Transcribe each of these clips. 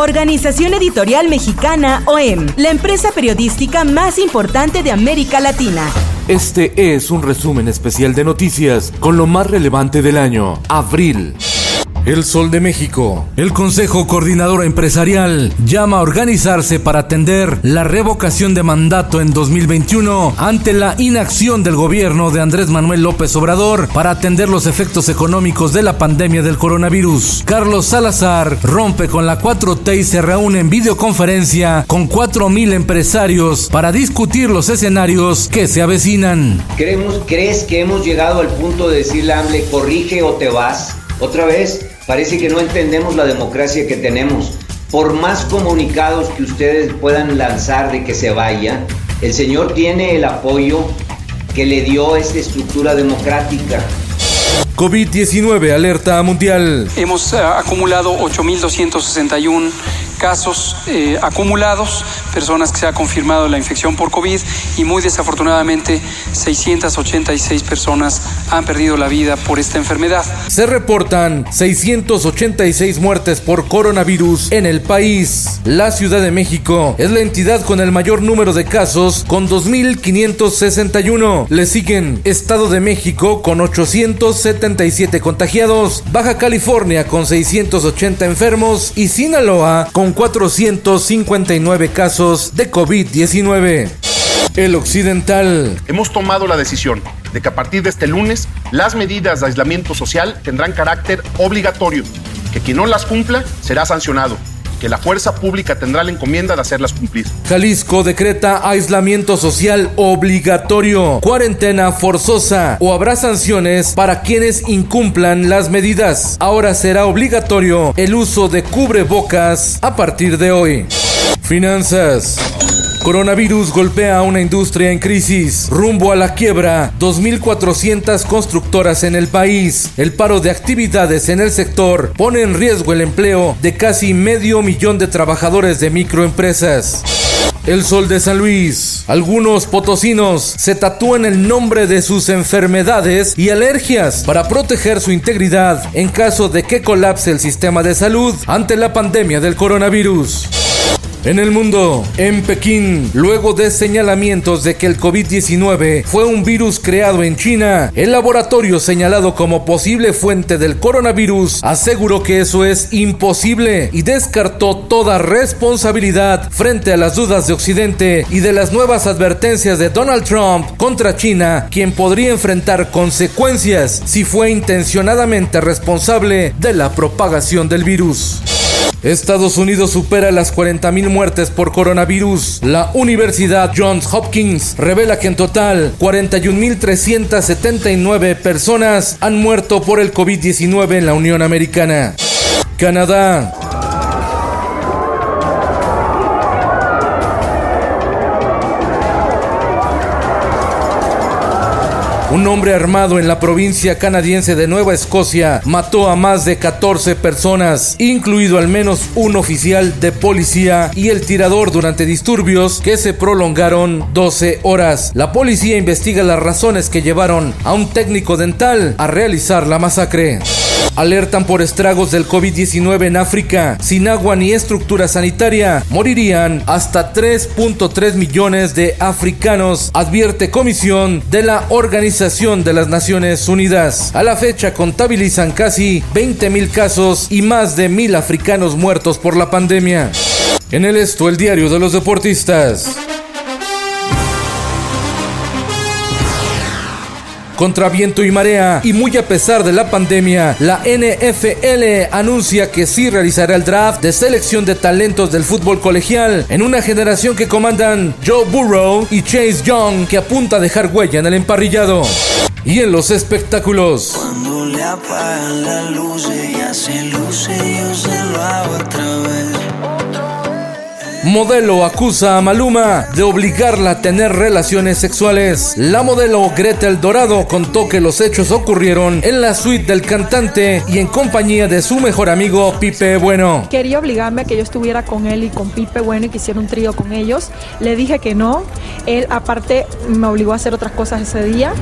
Organización Editorial Mexicana OEM, la empresa periodística más importante de América Latina. Este es un resumen especial de noticias con lo más relevante del año, abril. El Sol de México. El Consejo Coordinador Empresarial llama a organizarse para atender la revocación de mandato en 2021 ante la inacción del gobierno de Andrés Manuel López Obrador para atender los efectos económicos de la pandemia del coronavirus. Carlos Salazar rompe con la 4T y se reúne en videoconferencia con 4.000 empresarios para discutir los escenarios que se avecinan. ¿Creemos, ¿Crees que hemos llegado al punto de decirle a AMLE, corrige o te vas? Otra vez, parece que no entendemos la democracia que tenemos. Por más comunicados que ustedes puedan lanzar de que se vaya, el señor tiene el apoyo que le dio esta estructura democrática. COVID-19 alerta mundial. Hemos uh, acumulado 8.261 casos eh, acumulados, personas que se ha confirmado la infección por COVID y muy desafortunadamente 686 personas han perdido la vida por esta enfermedad. Se reportan 686 muertes por coronavirus en el país. La Ciudad de México es la entidad con el mayor número de casos con 2.561. Le siguen Estado de México con 877 contagiados, Baja California con 680 enfermos y Sinaloa con 459 casos de COVID-19. El Occidental. Hemos tomado la decisión de que a partir de este lunes las medidas de aislamiento social tendrán carácter obligatorio, que quien no las cumpla será sancionado que la fuerza pública tendrá la encomienda de hacerlas cumplir. Jalisco decreta aislamiento social obligatorio, cuarentena forzosa o habrá sanciones para quienes incumplan las medidas. Ahora será obligatorio el uso de cubrebocas a partir de hoy. Finanzas. Coronavirus golpea a una industria en crisis. Rumbo a la quiebra, 2.400 constructoras en el país. El paro de actividades en el sector pone en riesgo el empleo de casi medio millón de trabajadores de microempresas. El Sol de San Luis. Algunos potosinos se tatúan el nombre de sus enfermedades y alergias para proteger su integridad en caso de que colapse el sistema de salud ante la pandemia del coronavirus. En el mundo, en Pekín, luego de señalamientos de que el COVID-19 fue un virus creado en China, el laboratorio señalado como posible fuente del coronavirus aseguró que eso es imposible y descartó toda responsabilidad frente a las dudas de Occidente y de las nuevas advertencias de Donald Trump contra China, quien podría enfrentar consecuencias si fue intencionadamente responsable de la propagación del virus. Estados Unidos supera las 40.000 muertes por coronavirus. La Universidad Johns Hopkins revela que en total 41.379 personas han muerto por el COVID-19 en la Unión Americana. Canadá. Un hombre armado en la provincia canadiense de Nueva Escocia mató a más de 14 personas, incluido al menos un oficial de policía y el tirador durante disturbios que se prolongaron 12 horas. La policía investiga las razones que llevaron a un técnico dental a realizar la masacre. Alertan por estragos del COVID-19 en África. Sin agua ni estructura sanitaria, morirían hasta 3.3 millones de africanos, advierte Comisión de la Organización de las Naciones Unidas. A la fecha contabilizan casi 20 mil casos y más de mil africanos muertos por la pandemia. En el esto, el diario de los deportistas. Contra viento y marea, y muy a pesar de la pandemia, la NFL anuncia que sí realizará el draft de selección de talentos del fútbol colegial en una generación que comandan Joe Burrow y Chase Young, que apunta a dejar huella en el emparrillado. Y en los espectáculos. Cuando le apagan la luz, ella se luce, Modelo acusa a Maluma de obligarla a tener relaciones sexuales. La modelo Gretel Dorado contó que los hechos ocurrieron en la suite del cantante y en compañía de su mejor amigo Pipe Bueno. Quería obligarme a que yo estuviera con él y con Pipe Bueno y que hiciera un trío con ellos. Le dije que no. Él aparte me obligó a hacer otras cosas ese día.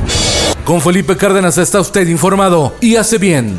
Con Felipe Cárdenas está usted informado y hace bien.